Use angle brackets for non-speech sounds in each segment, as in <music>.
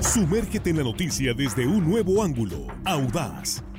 Sumérgete en la noticia desde un nuevo ángulo, audaz,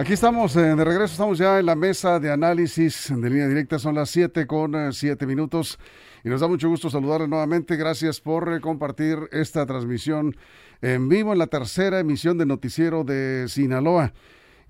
Aquí estamos eh, de regreso, estamos ya en la mesa de análisis de línea directa, son las 7 con 7 minutos y nos da mucho gusto saludarle nuevamente. Gracias por eh, compartir esta transmisión en vivo en la tercera emisión de Noticiero de Sinaloa.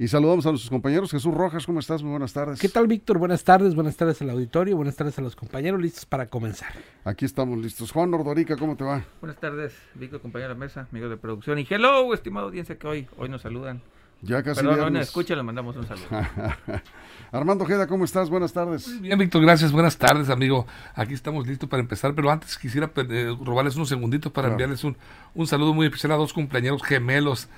Y saludamos a nuestros compañeros. Jesús Rojas, ¿cómo estás? Muy buenas tardes. ¿Qué tal, Víctor? Buenas tardes, buenas tardes al auditorio, buenas tardes a los compañeros, listos para comenzar. Aquí estamos listos. Juan Ordorica, ¿cómo te va? Buenas tardes, Víctor, compañero de la mesa, amigos de producción. Y hello, estimado audiencia que hoy, hoy nos saludan. Ya casi Perdón, viernes. nos escucha, le mandamos un saludo. <laughs> Armando Ojeda, ¿cómo estás? Buenas tardes. Bien, Víctor, gracias. Buenas tardes, amigo. Aquí estamos listos para empezar, pero antes quisiera eh, robarles unos segunditos para Claro. enviarles un, un saludo muy especial a dos cumpleaños gemelos,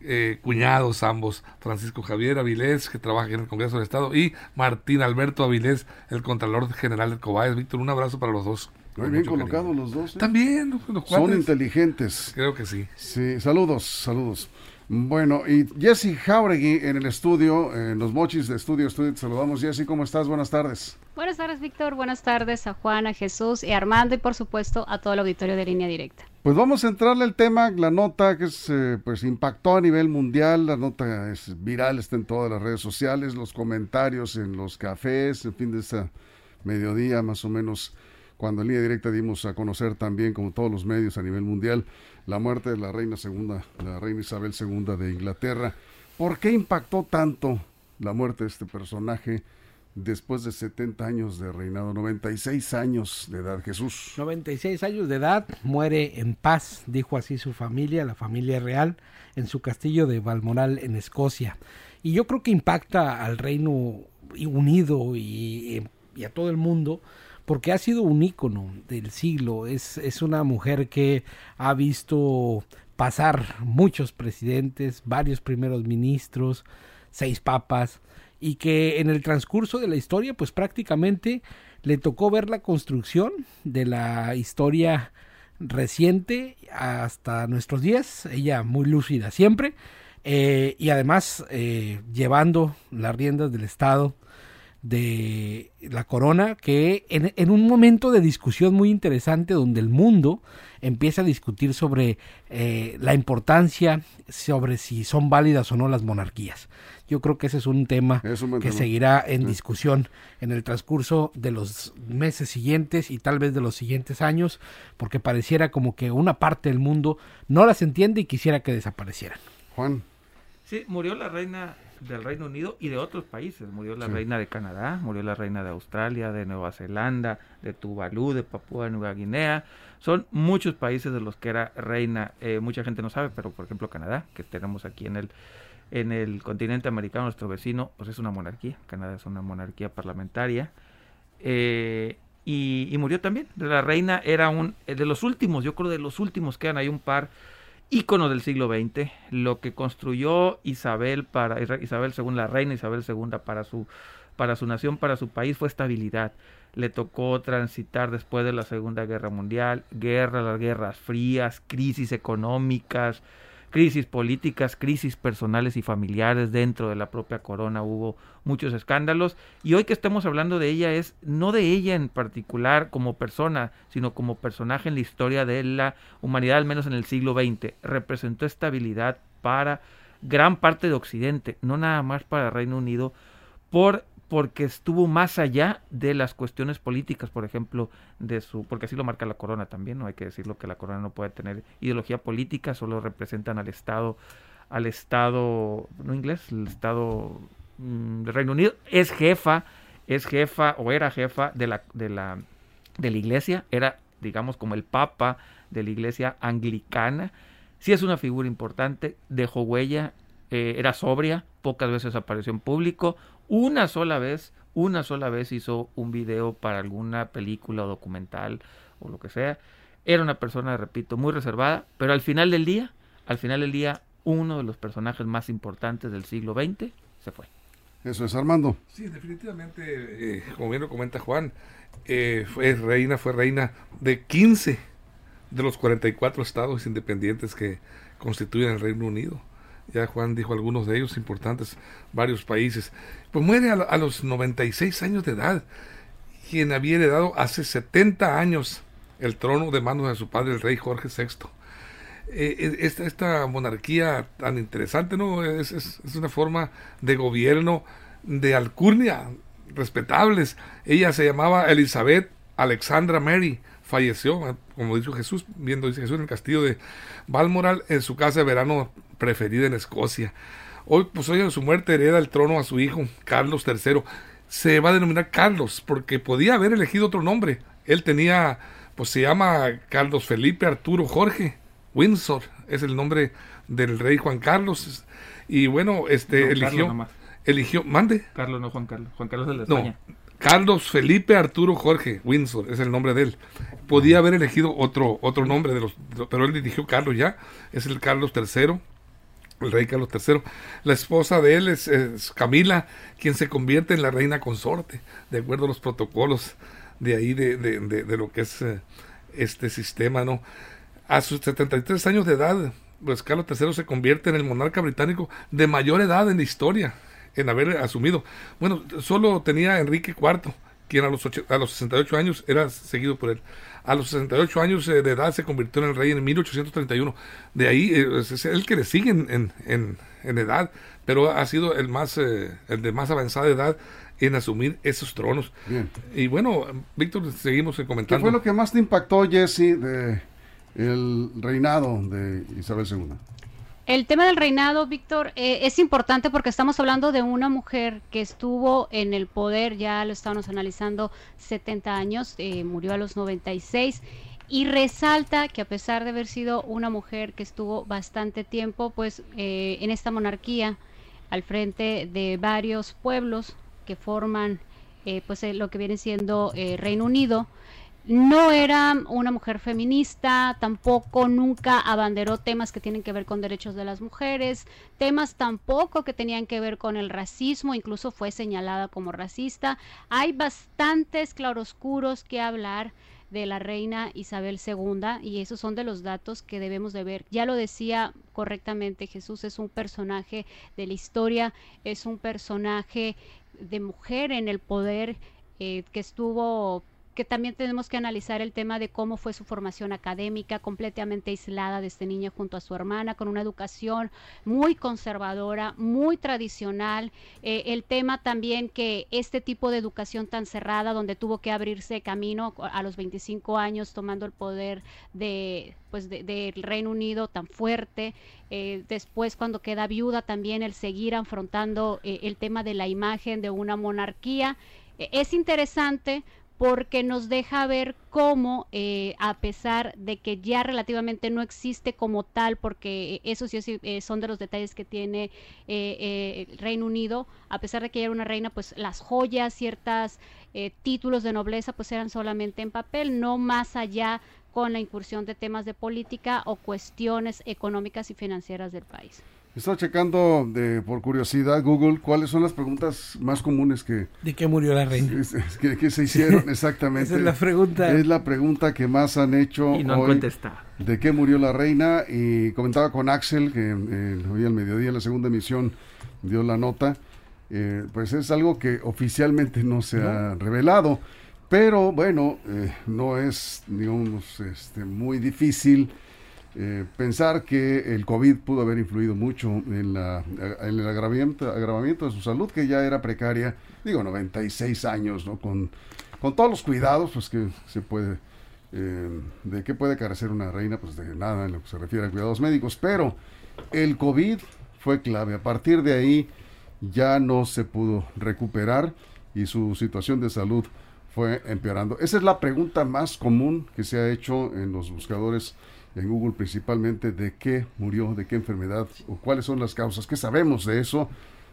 eh, cuñados ambos, Francisco Javier Avilés, que trabaja aquí en el Congreso del Estado, y Martín Alberto Avilés, el Contralor General del COBAES. Víctor, un abrazo para los dos. Muy bien colocados los dos. ¿eh? También, los Son inteligentes. Creo que sí. Sí, saludos, saludos. Bueno, y Jesse Jauregui en el estudio, en los mochis de estudio, estudio, te saludamos. Jesse, ¿cómo estás? Buenas tardes. Buenas tardes, Víctor. Buenas tardes a Juan, a Jesús y a Armando y por supuesto a todo el auditorio de línea directa. Pues vamos a entrarle al tema, la nota que es, eh, pues impactó a nivel mundial, la nota es viral, está en todas las redes sociales, los comentarios en los cafés, en fin de esta mediodía más o menos, cuando en línea directa dimos a conocer también, como todos los medios a nivel mundial, la muerte de la reina segunda, la reina Isabel II de Inglaterra. ¿Por qué impactó tanto la muerte de este personaje después de 70 años de reinado, 96 años de edad, Jesús? 96 años de edad, muere en paz, dijo así su familia, la familia real, en su castillo de Balmoral, en Escocia. Y yo creo que impacta al Reino Unido y, y a todo el mundo porque ha sido un ícono del siglo. Es, es una mujer que ha visto pasar muchos presidentes, varios primeros ministros, seis papas, y que en el transcurso de la historia, pues prácticamente le tocó ver la construcción de la historia reciente hasta nuestros días, ella muy lúcida siempre, eh, y además eh, llevando las riendas del Estado de la corona, que en, en, un momento de discusión muy interesante donde el mundo empieza a discutir sobre eh, la importancia, sobre si son válidas o no las monarquías. Yo creo que ese es un tema Es un buen que tema. seguirá en Sí. discusión en el transcurso de los meses siguientes y tal vez de los siguientes años, porque pareciera como que una parte del mundo no las entiende y quisiera que desaparecieran. Juan. Sí, murió la reina del Reino Unido y de otros países. Murió la Sí. reina de Canadá, murió la reina de Australia, de Nueva Zelanda, de Tuvalu, de Papúa Nueva Guinea. Son muchos países de los que era reina. Eh, mucha gente no sabe, pero por ejemplo Canadá, que tenemos aquí en el en el continente americano, nuestro vecino, pues es una monarquía. Canadá es una monarquía parlamentaria. Eh, y, y murió también. La reina era un eh, de los últimos, yo creo de los últimos quedan hay un par íconos del siglo XX, lo que construyó Isabel para Isabel II, la reina Isabel II para su para su nación, para su país fue estabilidad. Le tocó transitar después de la Segunda Guerra Mundial, guerra, las guerras frías, crisis económicas, crisis políticas, crisis personales y familiares dentro de la propia corona hubo muchos escándalos y hoy que estamos hablando de ella es no de ella en particular como persona, sino como personaje en la historia de la humanidad, al menos en el siglo XX, representó estabilidad para gran parte de Occidente, no nada más para Reino Unido, por porque estuvo más allá de las cuestiones políticas, por ejemplo, de su, porque así lo marca la corona también, no hay que decirlo que la corona no puede tener ideología política, solo representan al Estado, al Estado, no inglés, el Estado mm, del Reino Unido, es jefa, es jefa o era jefa de la, de la, de la iglesia, era digamos como el papa de la iglesia anglicana, sí es una figura importante, dejó huella, eh, era sobria, pocas veces apareció en público, Una sola vez, una sola vez hizo un video para alguna película o documental o lo que sea. Era una persona, repito, muy reservada, pero al final del día, al final del día, uno de los personajes más importantes del siglo XX se fue. Eso es Armando. Sí, definitivamente, eh, como bien lo comenta Juan, eh, fue reina, fue reina de 15 de los 44 estados independientes que constituyen el Reino Unido. Ya Juan dijo algunos de ellos importantes, varios países. Pues muere a, a los 96 años de edad, quien había heredado hace 70 años el trono de manos de su padre, el rey Jorge VI. Eh, esta, esta, monarquía tan interesante, ¿no? Es, es, una forma de gobierno de alcurnia, respetables. Ella se llamaba Elizabeth Alexandra Mary, falleció, como dijo Jesús, viendo dice Jesús en el castillo de Balmoral, en su casa de verano preferida en Escocia. Hoy, pues hoy en su muerte hereda el trono a su hijo, Carlos III. Se va a denominar Carlos, porque podía haber elegido otro nombre. Él tenía, pues se llama Carlos Felipe Arturo Jorge Windsor, es el nombre del rey Juan Carlos. Y bueno, este No, eligió, Carlos eligió, mande. Carlos, no Juan Carlos. Juan Carlos de No, España. Carlos Felipe Arturo Jorge Windsor es el nombre de él. Podía haber elegido otro otro nombre de los, pero él eligió Carlos ya. Es el Carlos III, el rey Carlos III. La esposa de él es, Camila, quien se convierte en la reina consorte, de acuerdo a los protocolos de ahí de, de- de- de lo que es eh, este sistema, ¿no? A sus 73 años de edad, pues Carlos III se convierte en el monarca británico de mayor edad en la historia, en haber asumido. Bueno, solo tenía Enrique IV, quien a los, ocho- a los 68 años era seguido por él. A los 68 años eh, de edad se convirtió en el rey en 1831. De ahí eh, es el que le sigue en, en, en- en edad, pero ha sido el más eh, el de más avanzada edad en asumir esos tronos. Bien. Y bueno, Víctor, seguimos eh, ¿Qué comentando. fue lo que más te impactó, Jesse, de el reinado de Isabel II? El tema del reinado, Víctor, eh, es importante porque estamos hablando de una mujer que estuvo en el poder, ya lo estábamos analizando, 70 años, eh, murió a los 96, y resalta que a pesar de haber sido una mujer que estuvo bastante tiempo, pues eh, en esta monarquía, al frente de varios pueblos que forman eh, pues eh, lo que viene siendo eh, Reino Unido, no era una mujer feminista, tampoco nunca abanderó temas que tienen que ver con derechos de las mujeres, temas tampoco que tenían que ver con el racismo, incluso fue señalada como racista. Hay bastantes claroscuros que hablar de la reina Isabel II y esos son de los datos que debemos de ver. Ya lo decía correctamente Jesús, es un personaje de la historia, es un personaje de mujer en el poder eh, que estuvo que también tenemos que analizar el tema de cómo fue su formación académica, completamente aislada desde niña junto a su hermana, con una educación muy conservadora, muy tradicional. Eh, el tema también que este tipo de educación tan cerrada, donde tuvo que abrirse camino a los 25 años, tomando el poder de pues de- del Reino Unido tan fuerte, eh, después cuando queda viuda también el seguir afrontando eh, el tema de la imagen de una monarquía. Es interesante porque nos deja ver cómo, eh, a pesar de que ya relativamente no existe como tal, porque eso sí eh, son de los detalles que tiene eh, eh, el Reino Unido, a pesar de que ella era una reina, pues las joyas, ciertos títulos de nobleza, pues eran solamente en papel, no más allá con la incursión de temas de política o cuestiones económicas y financieras del país. Estaba checando de, por curiosidad Google cuáles son las preguntas más comunes que, ¿De qué murió la reina? <laughs> que, que se hicieron <laughs> exactamente. Esa es la pregunta. Es la pregunta que más han hecho Y no han hoy. contestado. de qué murió la reina y comentaba con Axel que eh, hoy al mediodía en la segunda emisión dio la nota eh, pues es algo que oficialmente no se ha revelado pero bueno eh, no es digamos este, muy difícil eh, pensar que el COVID pudo haber influido mucho en, la, el agravamiento, agravamiento de su salud, que ya era precaria, digo, 96 años, ¿no? Con, con todos los cuidados, pues que se puede, eh, de qué puede carecer una reina, pues de nada en lo que se refiere a cuidados médicos, pero el COVID fue clave. A partir de ahí ya no se pudo recuperar y su situación de salud fue empeorando. Esa es la pregunta más común que se ha hecho en los buscadores en Google principalmente de qué murió, de qué enfermedad o cuáles son las causas. ¿Qué sabemos de eso?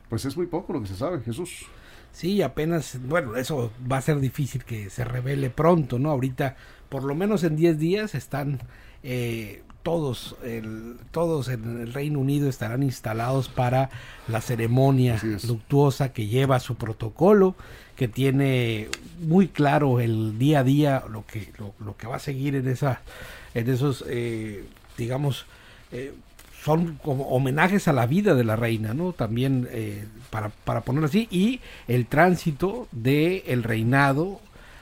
Pues es muy poco lo que se sabe, Jesús. Sí, apenas, bueno, eso va a ser difícil que se revele pronto, ¿no? Ahorita, por lo menos en 10 días, están eh, todos, el, todos en el Reino Unido estarán instalados para la ceremonia luctuosa que lleva su protocolo, que tiene muy claro el día a día lo que, lo, que va a seguir en, esa, en esos, eh, digamos, eh, son como homenajes a la vida de la reina, ¿no? También eh, para, para ponerlo así, y el tránsito del el reinado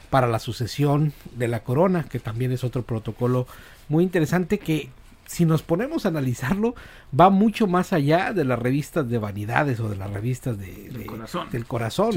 para la sucesión de la corona, que también es otro protocolo muy interesante que si nos ponemos a analizarlo, va mucho más allá de las revistas de vanidades o de las revistas de, del corazón.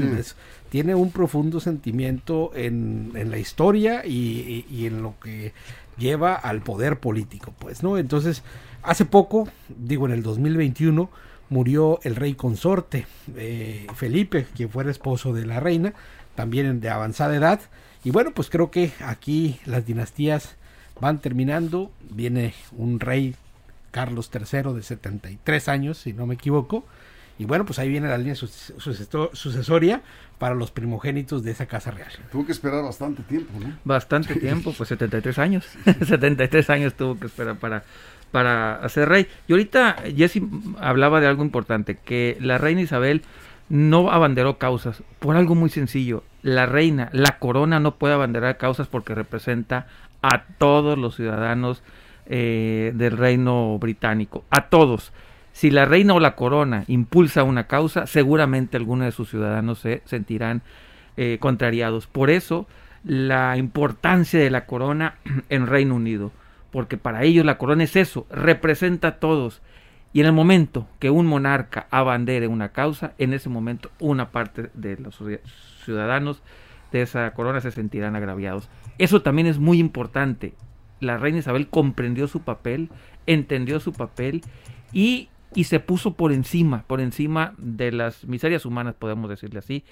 tiene un profundo sentimiento en, en la historia y, y, en lo que lleva al poder político, pues, ¿no? Entonces, hace poco, digo en el 2021, murió el rey consorte eh, Felipe, quien fuera esposo de la reina, también de avanzada edad. Y bueno, pues creo que aquí las dinastías van terminando, viene un rey Carlos III de 73 años, si no me equivoco, y bueno, pues ahí viene la línea sucesoria para los primogénitos de esa casa real. Tuvo que esperar bastante tiempo, ¿no? Bastante tiempo, pues <laughs> 73 años. <laughs> 73 años tuvo que esperar para, para ser rey. Y ahorita Jesse hablaba de algo importante, que la reina Isabel no abanderó causas por algo muy sencillo. La reina, la corona no puede abanderar causas porque representa a todos los ciudadanos eh, del reino británico, a todos. Si la reina o la corona impulsa una causa, seguramente algunos de sus ciudadanos se sentirán eh, contrariados. Por eso, la importancia de la corona <clears throat> en Reino Unido, porque para ellos la corona es eso, representa a todos. Y en el momento que un monarca abandere una causa, en ese momento una parte de los ciudadanos de esa corona se sentirán agraviados. Eso también es muy importante. La reina Isabel comprendió su papel, entendió su papel y, y se puso por encima, por encima de las miserias humanas, podemos decirle así,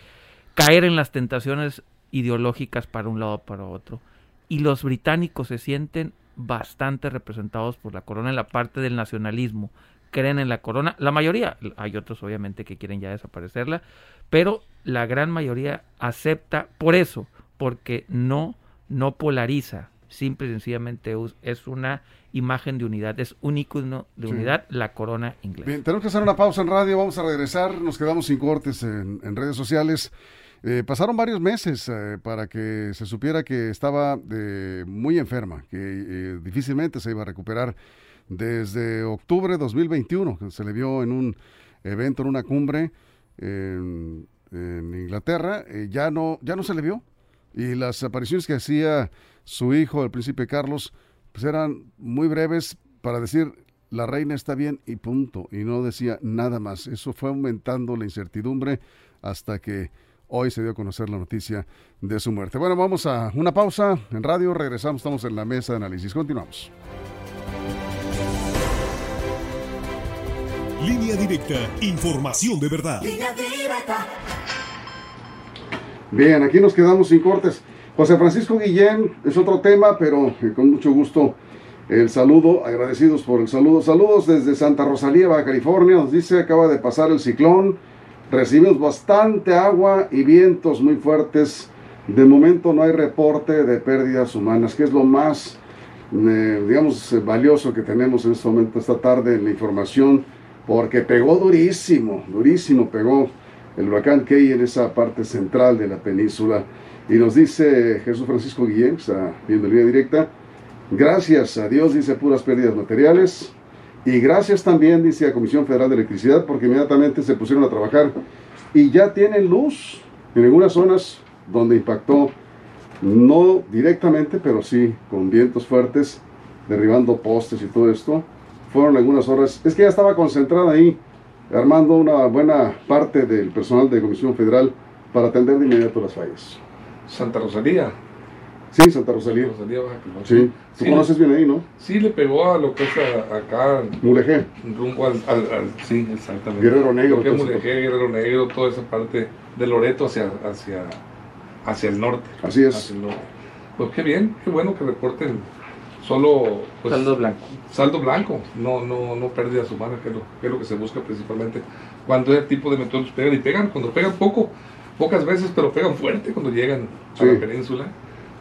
caer en las tentaciones ideológicas para un lado o para otro. Y los británicos se sienten bastante representados por la corona en la parte del nacionalismo. Creen en la corona, la mayoría, hay otros obviamente que quieren ya desaparecerla, pero la gran mayoría acepta por eso, porque no no polariza, simple y sencillamente es una imagen de unidad, es un icono de unidad, la corona inglesa. Bien, tenemos que hacer una pausa en radio, vamos a regresar, nos quedamos sin cortes en, redes sociales. Eh, pasaron varios meses eh, para que se supiera que estaba eh, muy enferma, que difícilmente se iba a recuperar desde octubre de 2021, que se le vio en un evento, en una cumbre en, en Inglaterra, ya, no, ya no se le vio, y las apariciones que hacía su hijo, el príncipe Carlos, pues eran muy breves para decir la reina está bien y punto, y no decía nada más. Eso fue aumentando la incertidumbre hasta que hoy se dio a conocer la noticia de su muerte. Bueno, vamos a una pausa en radio, regresamos, estamos en la mesa de análisis, continuamos. Línea directa, información de verdad. Línea directa. Bien, aquí nos quedamos sin cortes. José Francisco Guillén es otro tema, pero eh, con mucho gusto el saludo, agradecidos por el saludo. Saludos desde Santa Rosalía, Baja California, nos dice, acaba de pasar el ciclón, recibimos bastante agua y vientos muy fuertes. De momento no hay reporte de pérdidas humanas, que es lo más, eh, digamos, valioso que tenemos en este momento, esta tarde, la información, porque pegó durísimo, durísimo pegó el huracán Key en esa parte central de la península. Y nos dice Jesús Francisco Guillén, está viendo línea directa, gracias a Dios, dice, puras pérdidas materiales. Y gracias también, dice la Comisión Federal de Electricidad, porque inmediatamente se pusieron a trabajar y ya tienen luz en algunas zonas donde impactó, no directamente, pero sí con vientos fuertes, derribando postes y todo esto. Fueron algunas horas, es que ya estaba concentrada ahí armando una buena parte del personal de Comisión Federal para atender de inmediato las fallas. Santa Rosalía. Sí, Santa Rosalía. Rosalía Sí, tú conoces bien ahí, ¿no? Sí, le pegó a lo que es acá. Mulegé. Rumbo al, al, Sí, exactamente. Guerrero Negro. Lo que es Mulegé, Guerrero Negro, toda esa parte de Loreto hacia, hacia, hacia el norte. Así es. Pues qué bien, qué bueno que reporten solo pues, saldo blanco. Saldo blanco, no, no, no pérdidas humanas, que es, lo, que es lo que se busca principalmente cuando ese tipo de meteoros pegan y pegan, cuando pegan poco, pocas veces, pero pegan fuerte cuando llegan a la península.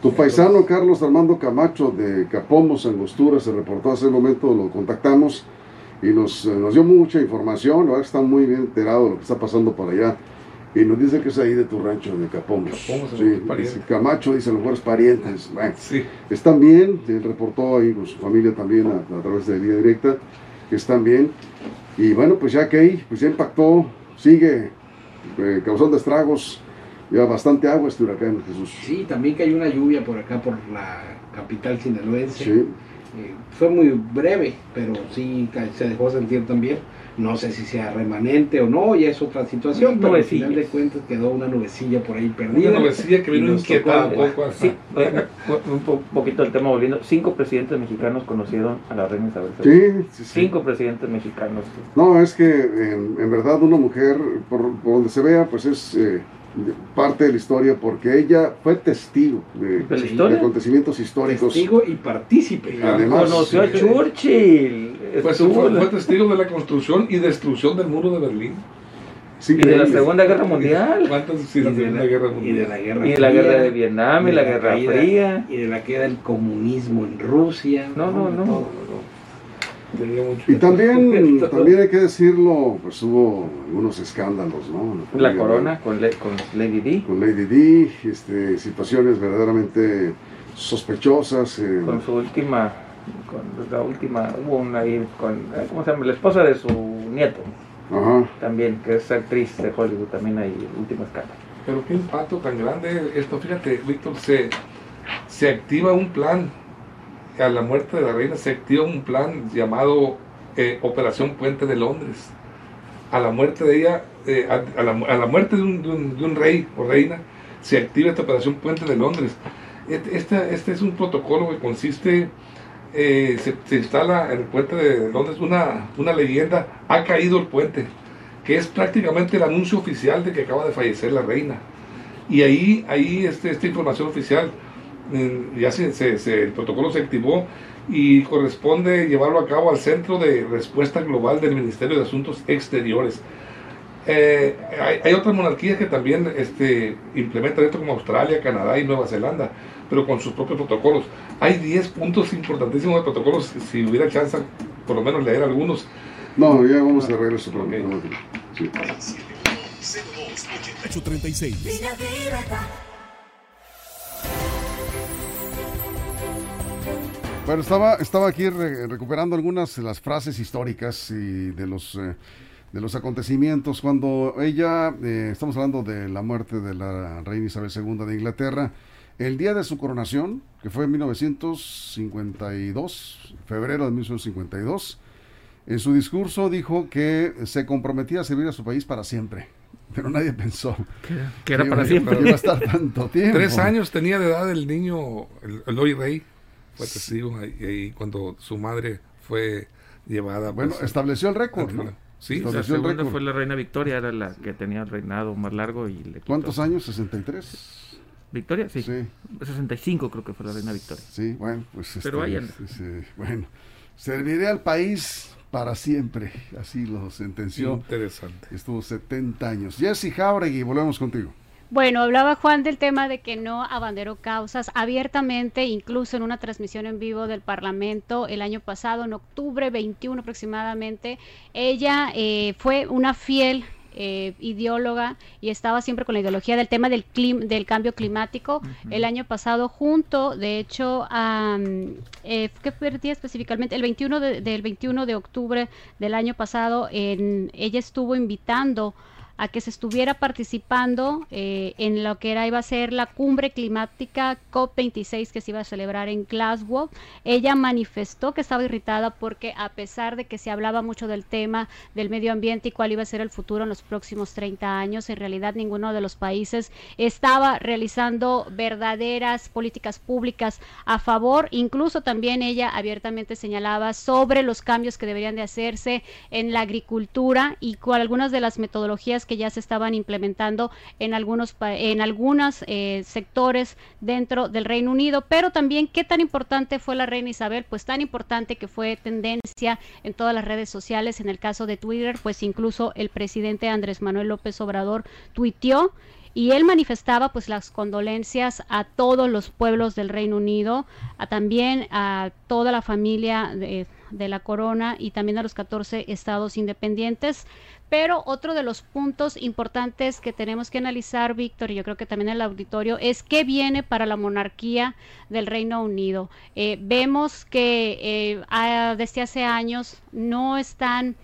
Tu paisano Carlos Armando Camacho de Capomos, Angostura, se reportó hace un momento, lo contactamos y nos, eh, nos dio mucha información, ahora está muy bien enterado de lo que está pasando por allá. Y nos dice que es ahí de tu rancho, de Capomos. Capomos, sí, dice Camacho dice a los mejores parientes. Bueno, sí. Están bien, reportó ahí con su familia también a, través de línea directa, que están bien. Y bueno, pues ya que ahí, pues ya impactó, sigue eh, causando estragos ya bastante agua este huracán, Jesús. Sí, también que hay una lluvia por acá, por la capital sinaloense. Sí. Eh, fue muy breve, pero sí se dejó sentir también. No sé si sea remanente o no, ya es otra situación, pero al final de cuentas quedó una nubecilla por ahí perdida. Una nubecilla que vino inquietar un poco. Sí, un poquito el tema volviendo. Cinco presidentes mexicanos conocieron a la reina Isabel II. Sí, sí, Cinco presidentes mexicanos. No, es que en, verdad una mujer, por, donde se vea, pues es... Eh, parte de la historia porque ella fue testigo de, acontecimientos históricos. Testigo y partícipe. Además, conoció a Churchill. Pues fue, testigo de la construcción y destrucción del muro de Berlín. y de la Segunda Guerra Mundial. De la, Guerra Mundial. y de la Guerra Y la Guerra de Vietnam, y, la, Guerra Fría. Y de la queda del comunismo en Rusia. No, no, no. Y también, también <laughs> hay que decirlo, pues hubo algunos escándalos, ¿no? La, corona con, con, Lady D. Con Lady D, este, situaciones verdaderamente sospechosas. Eh. Con su última, con la última, hubo una ahí con, ¿cómo se llama? La esposa de su nieto. Ajá. También, que es actriz de Hollywood, también hay último escándalo. Pero qué impacto tan grande esto, fíjate, Víctor, se, se activa un plan a la muerte de la reina se activa un plan llamado eh, Operación Puente de Londres. A la muerte de ella, eh, a, la, muerte de un, de, un, rey o reina, se activa esta Operación Puente de Londres. Este, este es un protocolo que consiste, eh, se, instala en el puente de Londres una, una leyenda, ha caído el puente, que es prácticamente el anuncio oficial de que acaba de fallecer la reina. Y ahí, ahí este, esta información oficial ya se, el protocolo se activó y corresponde llevarlo a cabo al Centro de Respuesta Global del Ministerio de Asuntos Exteriores. Eh, hay, otras monarquías que también este, implementan esto como Australia, Canadá y Nueva Zelanda, pero con sus propios protocolos. Hay 10 puntos importantísimos de protocolos, si hubiera chance, por lo menos leer algunos. No, ya vamos a regresar. Okay. Sí. Bueno, estaba, estaba aquí recuperando algunas de las frases históricas y de los, eh, de los acontecimientos. Cuando ella, eh, estamos hablando de la muerte de la reina Isabel II de Inglaterra, el día de su coronación, que fue en 1952, febrero de 1952, en su discurso dijo que se comprometía a servir a su país para siempre. <laughs> Pero nadie pensó que, era para siempre. iba a estar tanto <laughs> tiempo. Tres años tenía de edad el niño, el, el hoy rey fue testigo ahí, cuando su madre fue llevada. Bueno, pues, estableció el récord, Sí, estableció la segunda fue la reina Victoria, era la que tenía el reinado más largo y le ¿Cuántos años? ¿63? Victoria, sí. sí. 65 creo que fue la reina Victoria. Sí, bueno, pues Pero este, ahí bueno, serviré al país para siempre, así lo sentenció. Interesante. Estuvo 70 años. Jesse Jauregui, volvemos contigo. Bueno, hablaba Juan del tema de que no abanderó causas abiertamente, incluso en una transmisión en vivo del Parlamento el año pasado, en octubre 21 aproximadamente. Ella eh, fue una fiel eh, ideóloga y estaba siempre con la ideología del tema del, del cambio climático. El año pasado, junto, de hecho, a, eh, ¿qué día específicamente? El 21 del 21 de octubre del año pasado, en, ella estuvo invitando a que se estuviera participando eh, en lo que era iba a ser la cumbre climática COP26 que se iba a celebrar en Glasgow. Ella manifestó que estaba irritada porque a pesar de que se hablaba mucho del tema del medio ambiente y cuál iba a ser el futuro en los próximos 30 años, en realidad ninguno de los países estaba realizando verdaderas políticas públicas a favor. Incluso también ella abiertamente señalaba sobre los cambios que deberían de hacerse en la agricultura y con algunas de las metodologías que ya se estaban implementando en algunos en algunos eh, sectores dentro del Reino Unido, pero también qué tan importante fue la reina Isabel, pues tan importante que fue tendencia en todas las redes sociales, en el caso de Twitter, pues incluso el presidente Andrés Manuel López Obrador tuiteó y él manifestaba pues las condolencias a todos los pueblos del Reino Unido, a también a toda la familia de, de la corona y también a los 14 estados independientes. Pero otro de los puntos importantes que tenemos que analizar, Víctor, y yo creo que también el auditorio, es qué viene para la monarquía del Reino Unido. Eh, vemos que eh, desde hace años no están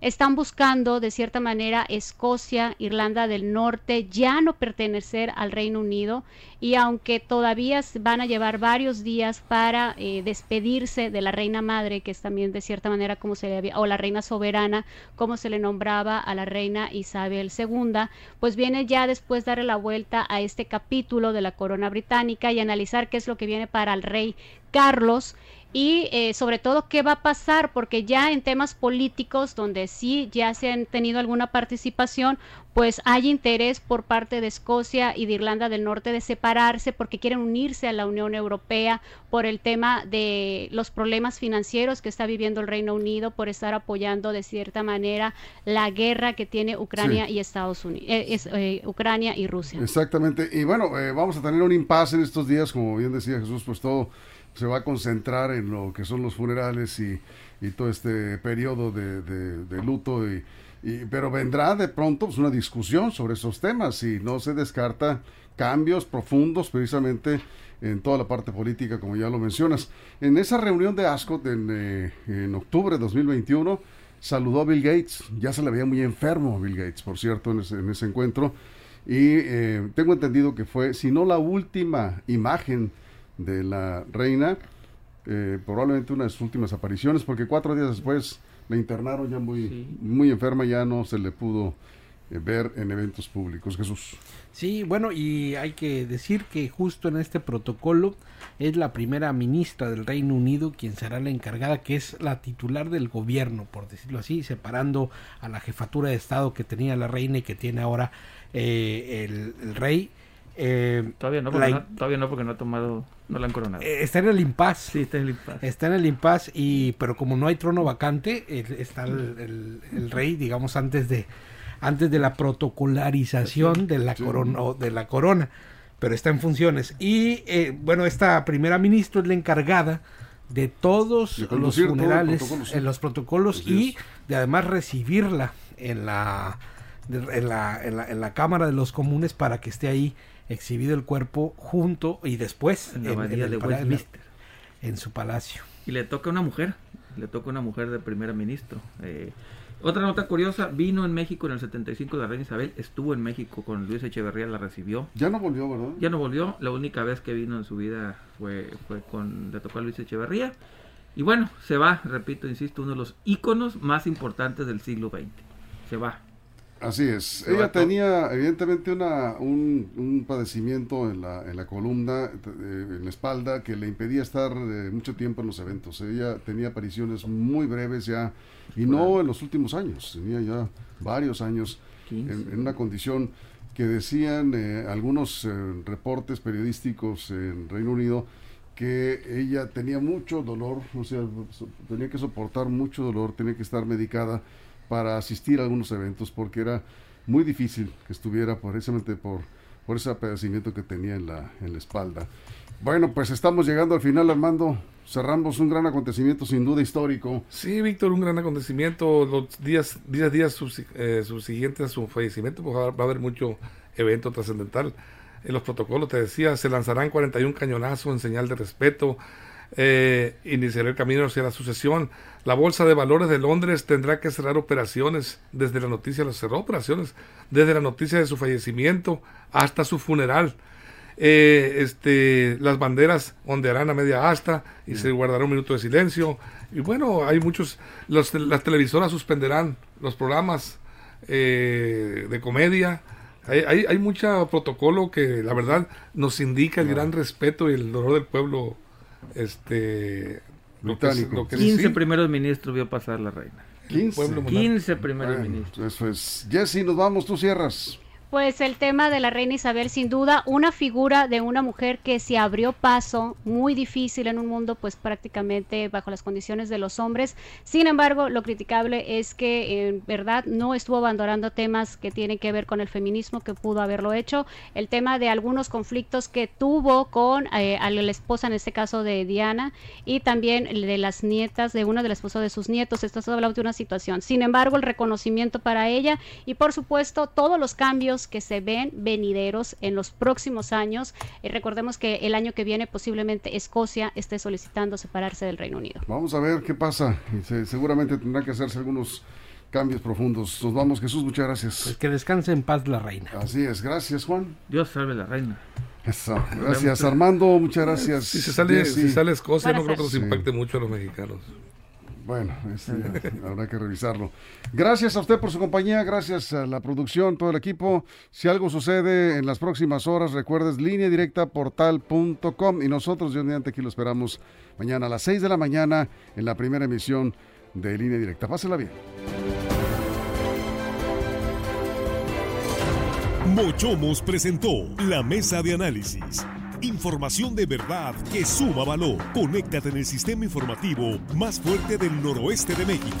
están buscando de cierta manera Escocia, Irlanda del Norte ya no pertenecer al Reino Unido y aunque todavía van a llevar varios días para eh, despedirse de la reina madre, que es también de cierta manera como se le había, o la reina soberana, como se le nombraba a la reina Isabel II, pues viene ya después darle la vuelta a este capítulo de la corona británica y analizar qué es lo que viene para el rey Carlos y eh, sobre todo qué va a pasar, porque ya en temas políticos, donde sí ya se han tenido alguna participación, pues hay interés por parte de Escocia y de Irlanda del Norte de separarse porque quieren unirse a la Unión Europea por el tema de los problemas financieros que está viviendo el Reino Unido, por estar apoyando de cierta manera la guerra que tiene Ucrania y Estados Unidos, eh, eh, Ucrania y Rusia. Exactamente, y bueno, vamos a tener un impasse en estos días, como bien decía Jesús, pues todo se va a concentrar en lo que son los funerales y, todo este periodo de, luto. Y, pero vendrá de pronto pues, una discusión sobre esos temas y no se descarta cambios profundos precisamente en toda la parte política, como ya lo mencionas. En esa reunión de Ascot en, eh, en octubre de 2021, saludó a Bill Gates. Ya se le veía muy enfermo Bill Gates, por cierto, en ese, en ese encuentro. Y eh, tengo entendido que fue, si no la última imagen de la reina, eh, probablemente una de sus últimas apariciones, porque cuatro días después la internaron ya muy, muy enferma, ya no se le pudo eh, ver en eventos públicos. Jesús. Sí, bueno, y hay que decir que justo en este protocolo es la primera ministra del Reino Unido quien será la encargada, que es la titular del gobierno, por decirlo así, separando a la jefatura de Estado que tenía la reina y que tiene ahora eh, el, rey. todavía, no, porque no, todavía no, porque no ha tomado no la han coronado. Eh, está en el impasse. Sí, está en el impasse. Está en el impasse, y, pero como no hay trono vacante, está el, rey, digamos, antes de, antes de la protocolarización de la, corona, de la corona. Pero está en funciones. Y eh, bueno, esta primera ministra es la encargada de todos los funerales, en los protocolos y de además recibirla en la, en la, en la, en la Cámara de los Comunes para que esté ahí exhibido el cuerpo junto y después en, la de Westminster. En, su palacio. Y le toca una mujer, le toca una mujer de primera ministro. Eh, otra nota curiosa, vino en México en el 75 de la reina Isabel, estuvo en México con Luis Echeverría, la recibió. Ya no volvió, ¿verdad? Ya no volvió, la única vez que vino en su vida fue, fue con, le tocó a Luis Echeverría. Y bueno, se va, repito, insisto, uno de los íconos más importantes del siglo XX. Se va. Así es. Ella tenía evidentemente una, un, padecimiento en la, en la columna, eh, en la espalda, que le impedía estar eh, mucho tiempo en los eventos. Ella tenía apariciones muy breves ya, y no en los últimos años, tenía ya varios años en, una condición que decían eh, algunos reportes periodísticos en Reino Unido que ella tenía mucho dolor, o sea, tenía que soportar mucho dolor, tenía que estar medicada para asistir a algunos eventos porque era muy difícil que estuviera precisamente por, por ese padecimiento que tenía en la, en la espalda. Bueno, pues estamos llegando al final, Armando. Cerramos un gran acontecimiento, sin duda histórico. Sí, Víctor, un gran acontecimiento. Los días, días, días eh, subsiguientes a su fallecimiento, pues va a haber mucho evento trascendental. En los protocolos, te decía, se lanzarán 41 cañonazos en señal de respeto eh, iniciará el camino hacia la sucesión. La Bolsa de Valores de Londres tendrá que cerrar operaciones. Desde la noticia, las cerró operaciones. Desde la noticia de su fallecimiento hasta su funeral. Eh, este, las banderas ondearán a media asta y se guardará un minuto de silencio. Y bueno, hay muchos. las televisoras suspenderán los programas eh, de comedia. Hay, hay, hay mucho protocolo que la verdad nos indica el gran respeto y el dolor del pueblo este británico. 15 primeros ministros vio pasar la reina. 15, 15 primeros ministros. Eso es. Jesse, nos vamos, tú cierras. Pues el tema de la reina Isabel, sin duda, una figura de una mujer que se abrió paso muy difícil en un mundo, pues prácticamente bajo las condiciones de los hombres. Sin embargo, lo criticable es que en verdad no estuvo abandonando temas que tienen que ver con el feminismo, que pudo haberlo hecho. El tema de algunos conflictos que tuvo con eh, a la esposa, en este caso de Diana, y también de las nietas, de una de las esposas de sus nietos. Esto es hablando de una situación. Sin embargo, el reconocimiento para ella y por supuesto todos los cambios que se ven venideros en los próximos años. y recordemos que el año que viene posiblemente Escocia esté solicitando separarse del Reino Unido. Vamos a ver qué pasa. seguramente tendrá que hacerse algunos cambios profundos. Nos vamos, Jesús, muchas gracias. Pues que descanse en paz la reina. Así es, gracias Juan. Dios salve la reina. Eso. Gracias Armando, muchas gracias. Si se sale, si sale Escocia, no creo que nos impacte mucho a los mexicanos. Bueno, este, <laughs> habrá que revisarlo. Gracias a usted por su compañía, gracias a la producción, todo el equipo. Si algo sucede en las próximas horas, recuerdes línea directa portal.com y nosotros, Dios mediante, aquí lo esperamos mañana a las 6 de la mañana en la primera emisión de línea directa. Pásela bien. Mochomos presentó la mesa de análisis Información de verdad que suma valor. Conéctate en el sistema informativo más fuerte del noroeste de México.